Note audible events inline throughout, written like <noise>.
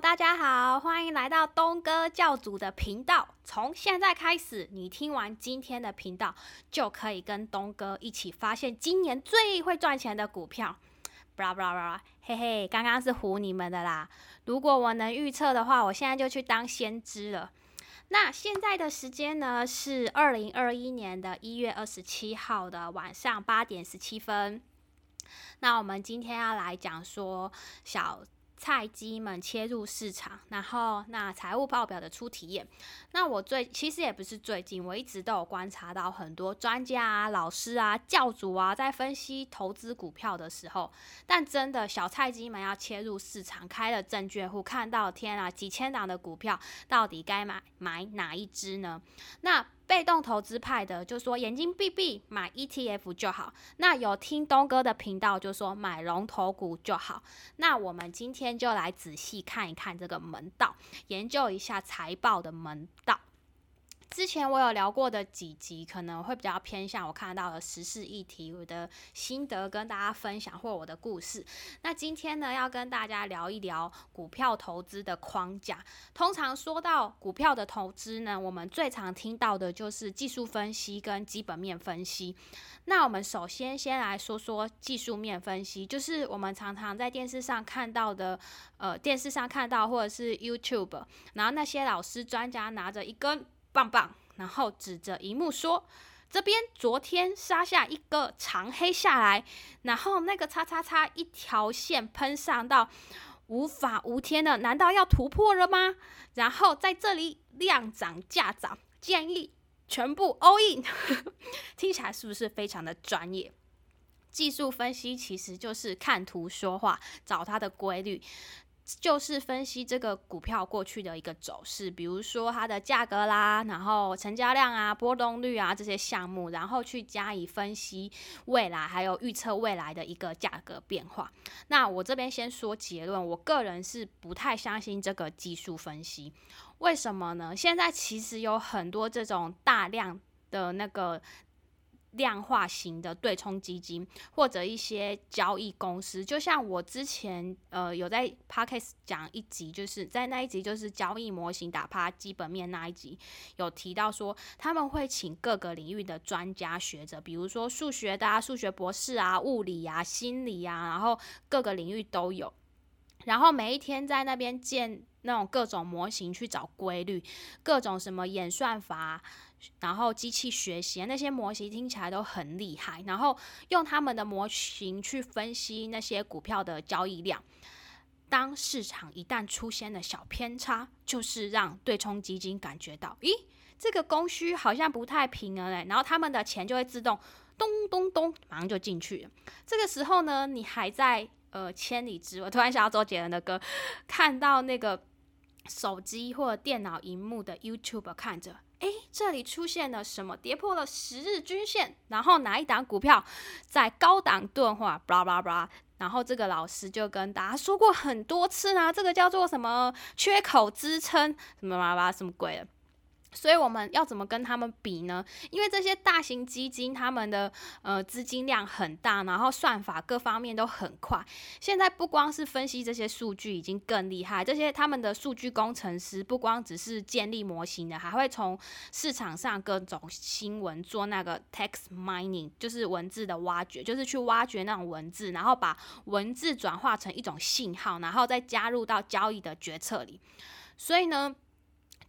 大家好，欢迎来到东哥教主的频道。从现在开始，你听完今天的频道，就可以跟东哥一起发现今年最会赚钱的股票。布拉布拉布拉，嘿嘿，刚刚是唬你们的啦。如果我能预测的话，我现在就去当先知了。那现在的时间呢是二零二一年的一月二十七号的晚上八点十七分。那我们今天要来讲说小。菜鸡们切入市场，然后那财务报表的初体验。那我最其实也不是最近，我一直都有观察到很多专家啊、老师啊、教主啊，在分析投资股票的时候，但真的小菜鸡们要切入市场，开了证券户，看到天啊，几千档的股票，到底该买买哪一支呢？那被动投资派的就说眼睛闭闭买 ETF 就好，那有听东哥的频道就说买龙头股就好。那我们今天就来仔细看一看这个门道，研究一下财报的门道。之前我有聊过的几集，可能会比较偏向我看到的时事议题，我的心得跟大家分享，或我的故事。那今天呢，要跟大家聊一聊股票投资的框架。通常说到股票的投资呢，我们最常听到的就是技术分析跟基本面分析。那我们首先先来说说技术面分析，就是我们常常在电视上看到的，呃，电视上看到或者是 YouTube，然后那些老师专家拿着一根。棒棒，然后指着荧幕说：“这边昨天杀下一个长黑下来，然后那个叉叉叉一条线喷上到无法无天的，难道要突破了吗？然后在这里量涨价涨，建议全部 all in。<laughs> 听起来是不是非常的专业？技术分析其实就是看图说话，找它的规律。”就是分析这个股票过去的一个走势，比如说它的价格啦，然后成交量啊、波动率啊这些项目，然后去加以分析未来，还有预测未来的一个价格变化。那我这边先说结论，我个人是不太相信这个技术分析，为什么呢？现在其实有很多这种大量的那个。量化型的对冲基金或者一些交易公司，就像我之前呃有在 podcast 讲一集，就是在那一集就是交易模型打趴基本面那一集，有提到说他们会请各个领域的专家学者，比如说数学的啊、数学博士啊、物理啊、心理啊，然后各个领域都有，然后每一天在那边建那种各种模型去找规律，各种什么演算法。然后机器学习那些模型听起来都很厉害，然后用他们的模型去分析那些股票的交易量。当市场一旦出现了小偏差，就是让对冲基金感觉到，咦，这个供需好像不太平衡嘞，然后他们的钱就会自动咚咚咚，马上就进去了。这个时候呢，你还在呃千里之外，<laughs> 突然想到周杰伦的歌，看到那个手机或电脑荧幕的 YouTube 看着。哎，这里出现了什么？跌破了十日均线，然后哪一档股票在高档钝化？巴拉巴拉巴拉。然后这个老师就跟大家说过很多次啊，这个叫做什么缺口支撑？什么巴拉巴拉什么鬼的？所以我们要怎么跟他们比呢？因为这些大型基金，他们的呃资金量很大，然后算法各方面都很快。现在不光是分析这些数据，已经更厉害。这些他们的数据工程师不光只是建立模型的，还会从市场上各种新闻做那个 text mining，就是文字的挖掘，就是去挖掘那种文字，然后把文字转化成一种信号，然后再加入到交易的决策里。所以呢？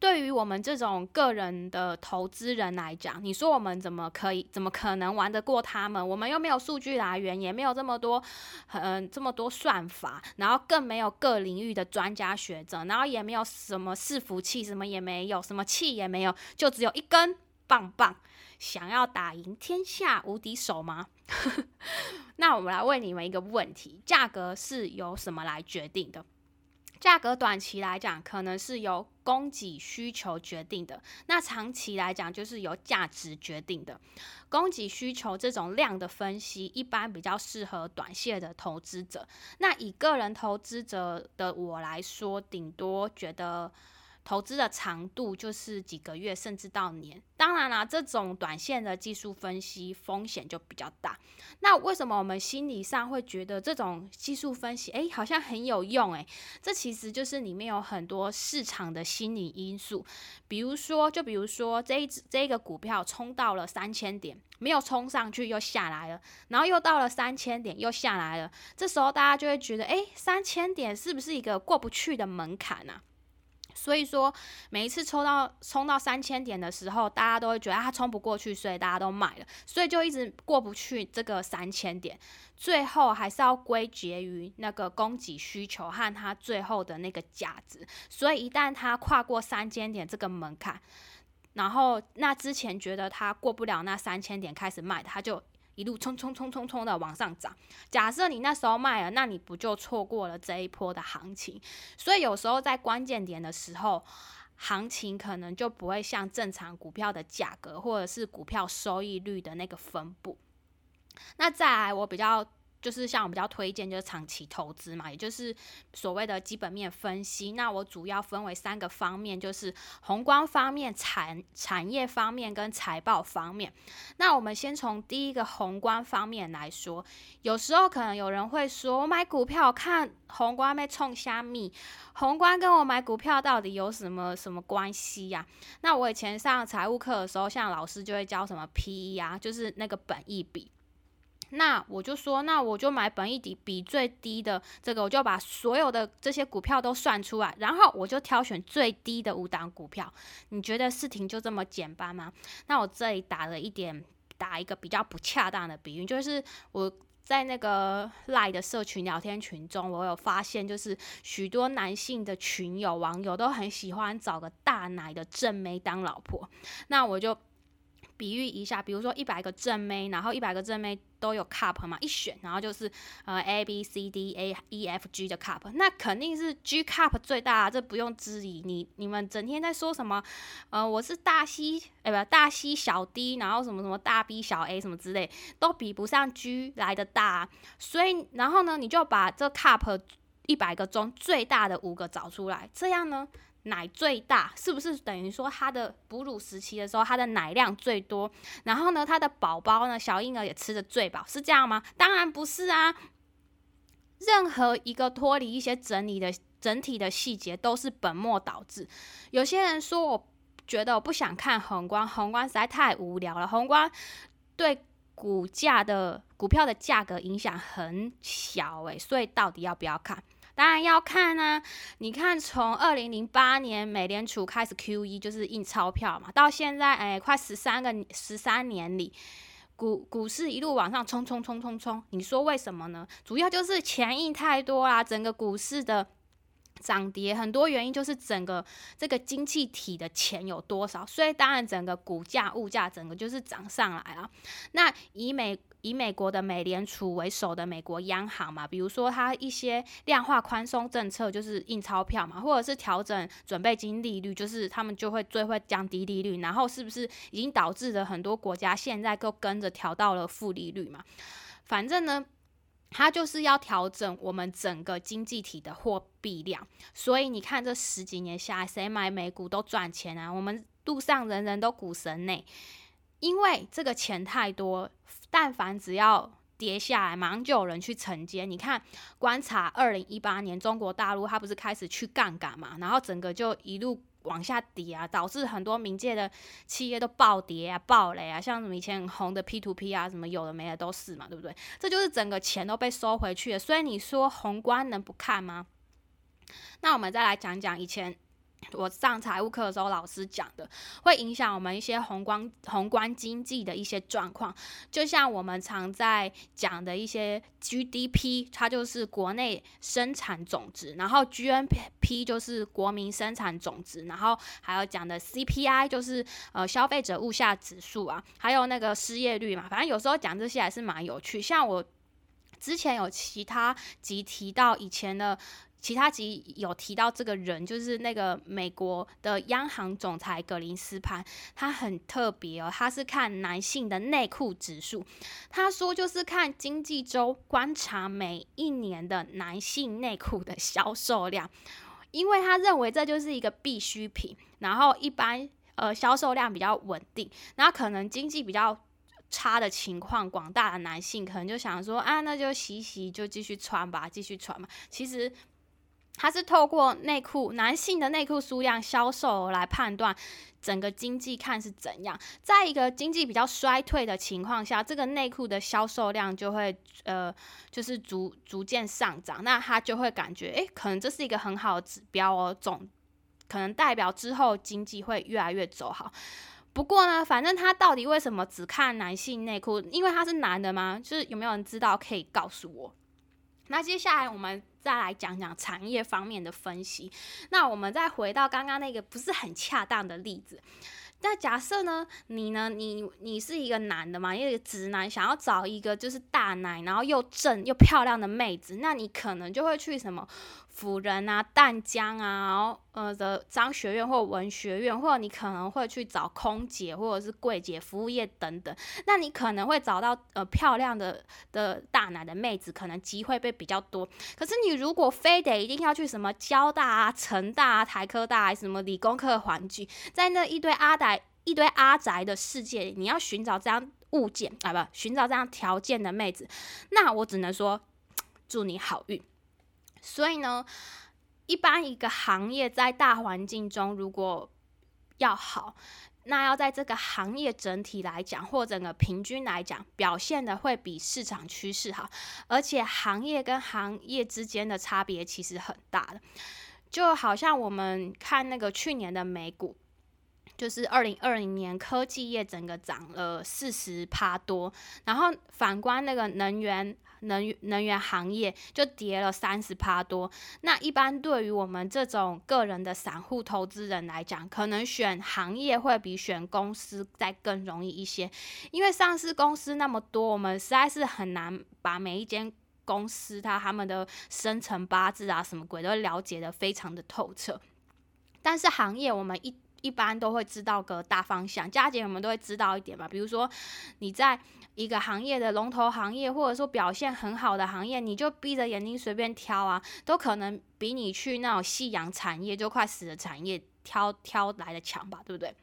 对于我们这种个人的投资人来讲，你说我们怎么可以、怎么可能玩得过他们？我们又没有数据来源，也没有这么多、嗯这么多算法，然后更没有各领域的专家学者，然后也没有什么伺服器，什么也没有，什么器也没有，就只有一根棒棒。想要打赢天下无敌手吗？<laughs> 那我们来问你们一个问题：价格是由什么来决定的？价格短期来讲，可能是由供给需求决定的；那长期来讲，就是由价值决定的。供给需求这种量的分析，一般比较适合短线的投资者。那以个人投资者的我来说，顶多觉得投资的长度就是几个月，甚至到年。当然啦，这种短线的技术分析风险就比较大。那为什么我们心理上会觉得这种技术分析，诶，好像很有用？诶，<laughs> 这其实就是里面有很多市场的心理因素。比如说，就比如说这一只这个股票冲到了三千点，没有冲上去又下来了，然后又到了三千点又下来了，这时候大家就会觉得，诶，三千点是不是一个过不去的门槛呢？所以说，每一次抽到冲到三千点的时候，大家都会觉得它冲不过去，所以大家都买了，所以就一直过不去这个三千点。最后还是要归结于那个供给需求和它最后的那个价值。所以一旦它跨过三千点这个门槛，然后那之前觉得它过不了那三千点开始卖，它就。一路冲冲冲冲冲的往上涨，假设你那时候卖了，那你不就错过了这一波的行情？所以有时候在关键点的时候，行情可能就不会像正常股票的价格，或者是股票收益率的那个分布。那再来，我比较。就是像我比较推荐，就是长期投资嘛，也就是所谓的基本面分析。那我主要分为三个方面，就是宏观方面、产产业方面跟财报方面。那我们先从第一个宏观方面来说，有时候可能有人会说，我买股票看宏观没冲虾米，宏观跟我买股票到底有什么什么关系呀？那我以前上财务课的时候，像老师就会教什么 P E 啊，就是那个本益比。那我就说，那我就买本益比比最低的这个，我就把所有的这些股票都算出来，然后我就挑选最低的五档股票。你觉得事情就这么简单吗？那我这里打了一点，打一个比较不恰当的比喻，就是我在那个赖的社群聊天群中，我有发现，就是许多男性的群友网友都很喜欢找个大奶的正妹当老婆。那我就。比喻一下，比如说一百个正妹，然后一百个正妹都有 cup 嘛，一选，然后就是呃 A B C D A E F G 的 cup，那肯定是 G cup 最大，这不用质疑。你你们整天在说什么？呃，我是大 C，哎不，大 C 小 D，然后什么什么大 B 小 A 什么之类，都比不上 G 来的大。所以，然后呢，你就把这 cup 一百个中最大的五个找出来，这样呢？奶最大是不是等于说它的哺乳时期的时候，它的奶量最多？然后呢，它的宝宝呢，小婴儿也吃的最饱，是这样吗？当然不是啊！任何一个脱离一些整理的整体的细节，都是本末倒置。有些人说，我觉得我不想看宏观，宏观实在太无聊了。宏观对股价的股票的价格影响很小，诶，所以到底要不要看？当然要看啊！你看，从二零零八年美联储开始 Q E，就是印钞票嘛，到现在，哎，快十三个十三年里，股股市一路往上冲冲冲冲冲。你说为什么呢？主要就是钱印太多啦，整个股市的涨跌很多原因就是整个这个经济体的钱有多少，所以当然整个股价物价整个就是涨上来了。那以美以美国的美联储为首的美国央行嘛，比如说它一些量化宽松政策，就是印钞票嘛，或者是调整准备金利率，就是他们就会最会降低利率，然后是不是已经导致了很多国家现在都跟着调到了负利率嘛？反正呢，它就是要调整我们整个经济体的货币量，所以你看这十几年下来，谁买美股都赚钱啊！我们路上人人都股神呢。因为这个钱太多，但凡只要跌下来，马上就有人去承接。你看，观察二零一八年中国大陆，它不是开始去杠杆嘛，然后整个就一路往下跌啊，导致很多民界的企业都暴跌啊、暴雷啊，像什么以前红的 P two P 啊，什么有的没的都是嘛，对不对？这就是整个钱都被收回去了。所以你说宏观能不看吗？那我们再来讲讲以前。我上财务课的时候，老师讲的会影响我们一些宏观宏观经济的一些状况，就像我们常在讲的一些 GDP，它就是国内生产总值，然后 GNP 就是国民生产总值，然后还有讲的 CPI 就是呃消费者物价指数啊，还有那个失业率嘛，反正有时候讲这些还是蛮有趣。像我之前有其他集提到以前的。其他集有提到这个人，就是那个美国的央行总裁格林斯潘，他很特别哦，他是看男性的内裤指数，他说就是看经济周观察每一年的男性内裤的销售量。因为他认为这就是一个必需品，然后一般呃销售量比较稳定，然后可能经济比较差的情况，广大的男性可能就想说啊，那就洗洗就继续穿吧，继续穿嘛。其实。它是透过内裤男性的内裤数量销售来判断整个经济看是怎样，在一个经济比较衰退的情况下，这个内裤的销售量就会呃就是逐逐渐上涨，那他就会感觉诶，可能这是一个很好的指标哦，总可能代表之后经济会越来越走好。不过呢，反正他到底为什么只看男性内裤？因为他是男的吗？就是有没有人知道可以告诉我？那接下来我们再来讲讲产业方面的分析。那我们再回到刚刚那个不是很恰当的例子。那假设呢，你呢，你你是一个男的嘛，一个直男，想要找一个就是大奶，然后又正又漂亮的妹子，那你可能就会去什么？辅仁啊，淡江啊，然后呃的商学院或文学院，或者你可能会去找空姐或者是柜姐服务业等等，那你可能会找到呃漂亮的的大奶的妹子，可能机会会比较多。可是你如果非得一定要去什么交大啊、成大啊、台科大啊什么理工科环境，在那一堆阿达一堆阿宅的世界，你要寻找这样物件啊，不寻找这样条件的妹子，那我只能说 <tsk> 祝你好运。所以呢，一般一个行业在大环境中，如果要好，那要在这个行业整体来讲，或整个平均来讲，表现的会比市场趋势好。而且行业跟行业之间的差别其实很大的，就好像我们看那个去年的美股，就是二零二零年科技业整个涨了四十趴多，然后反观那个能源。能能源行业就跌了三十趴多。那一般对于我们这种个人的散户投资人来讲，可能选行业会比选公司再更容易一些，因为上市公司那么多，我们实在是很难把每一间公司它他们的生辰八字啊什么鬼都了解的非常的透彻。但是行业我们一一般都会知道个大方向，佳姐我们都会知道一点吧，比如说你在。一个行业的龙头行业，或者说表现很好的行业，你就闭着眼睛随便挑啊，都可能比你去那种夕阳产业就快死的产业挑挑来的强吧，对不对？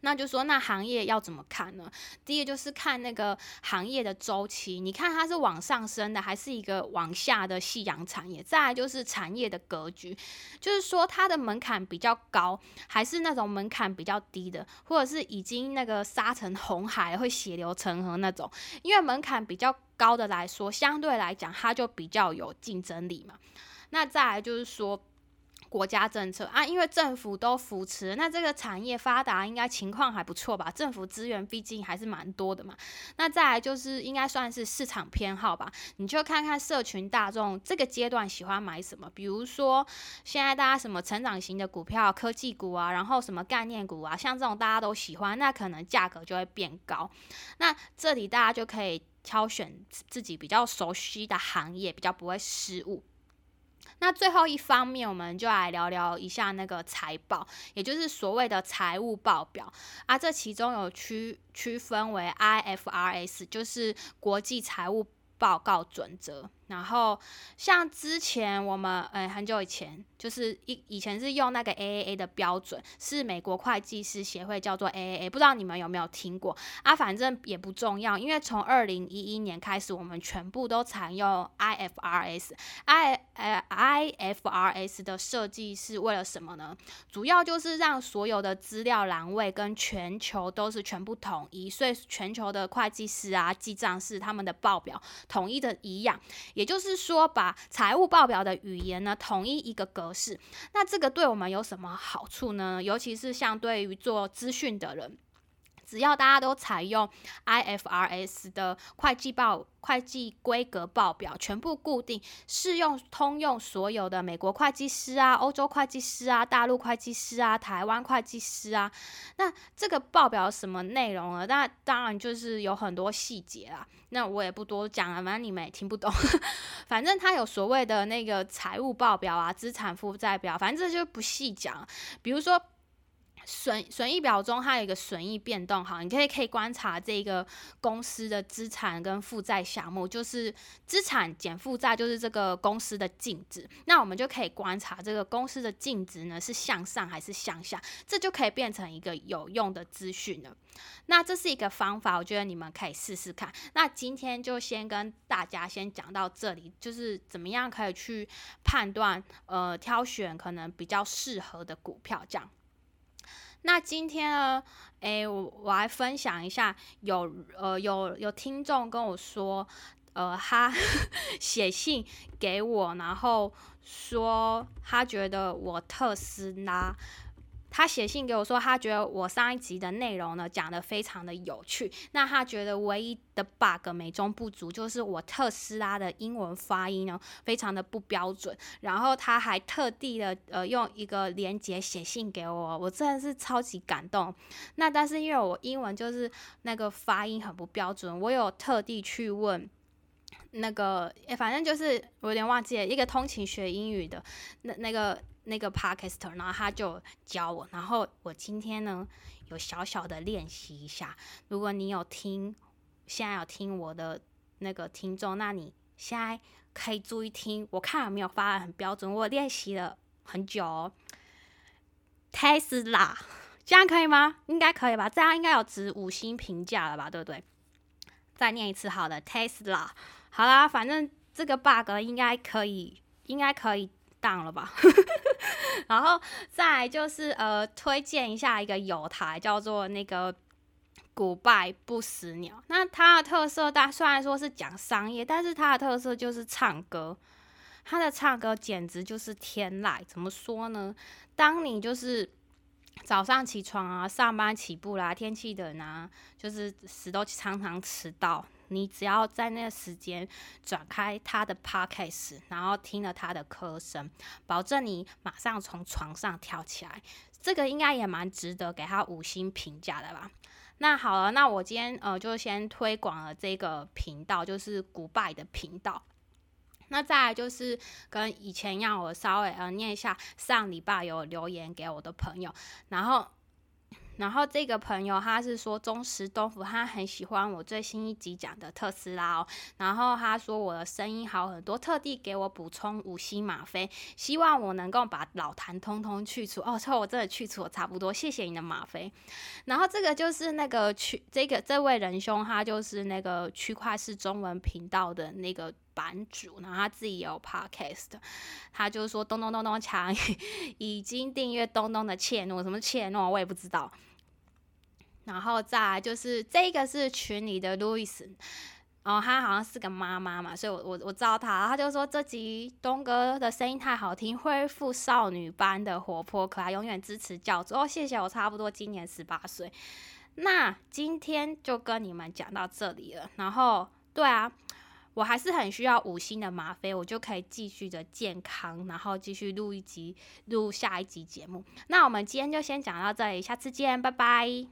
那就说，那行业要怎么看呢？第一就是看那个行业的周期，你看它是往上升的，还是一个往下的夕阳产业？再来就是产业的格局，就是说它的门槛比较高，还是那种门槛比较低的，或者是已经那个沙成红海会血流成河那种？因为门槛比较高的来说，相对来讲它就比较有竞争力嘛。那再来就是说。国家政策啊，因为政府都扶持，那这个产业发达应该情况还不错吧？政府资源毕竟还是蛮多的嘛。那再来就是应该算是市场偏好吧，你就看看社群大众这个阶段喜欢买什么。比如说现在大家什么成长型的股票、科技股啊，然后什么概念股啊，像这种大家都喜欢，那可能价格就会变高。那这里大家就可以挑选自己比较熟悉的行业，比较不会失误。那最后一方面，我们就来聊聊一下那个财报，也就是所谓的财务报表啊。这其中有区区分为 IFRS，就是国际财务报告准则。然后像之前我们呃很久以前就是以以前是用那个 AAA 的标准，是美国会计师协会叫做 AAA，不知道你们有没有听过啊？反正也不重要，因为从二零一一年开始，我们全部都采用 IFRS。I 呃 IFRS 的设计是为了什么呢？主要就是让所有的资料栏位跟全球都是全部统一，所以全球的会计师啊、记账师他们的报表统一的一样。也就是说，把财务报表的语言呢统一一个格式，那这个对我们有什么好处呢？尤其是像对于做资讯的人。只要大家都采用 IFRS 的会计报会计规格报表，全部固定，适用通用所有的美国会计师啊、欧洲会计师啊、大陆会计师啊、台湾会计师啊，那这个报表什么内容呢？那当然就是有很多细节啦。那我也不多讲了，反正你们也听不懂。<laughs> 反正它有所谓的那个财务报表啊、资产负债表，反正这就不细讲。比如说。损损益表中，它有一个损益变动，哈，你可以可以观察这个公司的资产跟负债项目，就是资产减负债，就是这个公司的净值。那我们就可以观察这个公司的净值呢是向上还是向下，这就可以变成一个有用的资讯了。那这是一个方法，我觉得你们可以试试看。那今天就先跟大家先讲到这里，就是怎么样可以去判断，呃，挑选可能比较适合的股票这样。那今天呢，诶，我我来分享一下，有呃有有听众跟我说，呃，他 <laughs> 写信给我，然后说他觉得我特斯拉。他写信给我说，他觉得我上一集的内容呢讲的非常的有趣。那他觉得唯一的 bug 美中不足就是我特斯拉的英文发音呢非常的不标准。然后他还特地的呃用一个连接写信给我，我真的是超级感动。那但是因为我英文就是那个发音很不标准，我有特地去问那个，反正就是我有点忘记了一个通勤学英语的那那个。那个 podcaster，然后他就教我，然后我今天呢有小小的练习一下。如果你有听，现在有听我的那个听众，那你现在可以注意听，我看有没有发的很标准。我练习了很久哦，Tesla，这样可以吗？应该可以吧？这样应该有值五星评价了吧？对不对？再念一次，好的，Tesla，好啦，反正这个 bug 应该可以，应该可以。当了吧，<laughs> <laughs> 然后再就是呃，推荐一下一个有台叫做那个古拜不死鸟。那它的特色，但虽然说是讲商业，但是它的特色就是唱歌。它的唱歌简直就是天籁。怎么说呢？当你就是早上起床啊，上班起步啦，天气冷啊，就是死都常常迟到。你只要在那个时间转开他的 podcast，然后听了他的歌声，保证你马上从床上跳起来。这个应该也蛮值得给他五星评价的吧？那好了，那我今天呃就先推广了这个频道，就是古拜的频道。那再来就是跟以前一样，我稍微呃念一下上礼拜有留言给我的朋友，然后。然后这个朋友他是说忠实东府，他很喜欢我最新一集讲的特斯拉哦。然后他说我的声音好很多，特地给我补充五星吗啡，希望我能够把老痰通通去除。哦，错，我真的去除差不多，谢谢你的吗啡。然后这个就是那个区，这个这位仁兄，他就是那个区块是中文频道的那个。版主，然后他自己有 podcast，他就说咚咚咚咚强 <laughs> 已经订阅东东的怯懦，什么怯懦我也不知道。然后再就是这个是群里的 Louis，哦，他好像是个妈妈嘛，所以我我我知道他，他就说这集东哥的声音太好听，恢复少女般的活泼可爱，永远支持教主哦，谢谢我差不多今年十八岁，那今天就跟你们讲到这里了，然后对啊。我还是很需要五星的吗啡，我就可以继续的健康，然后继续录一集，录下一集节目。那我们今天就先讲到这里，下次见，拜拜。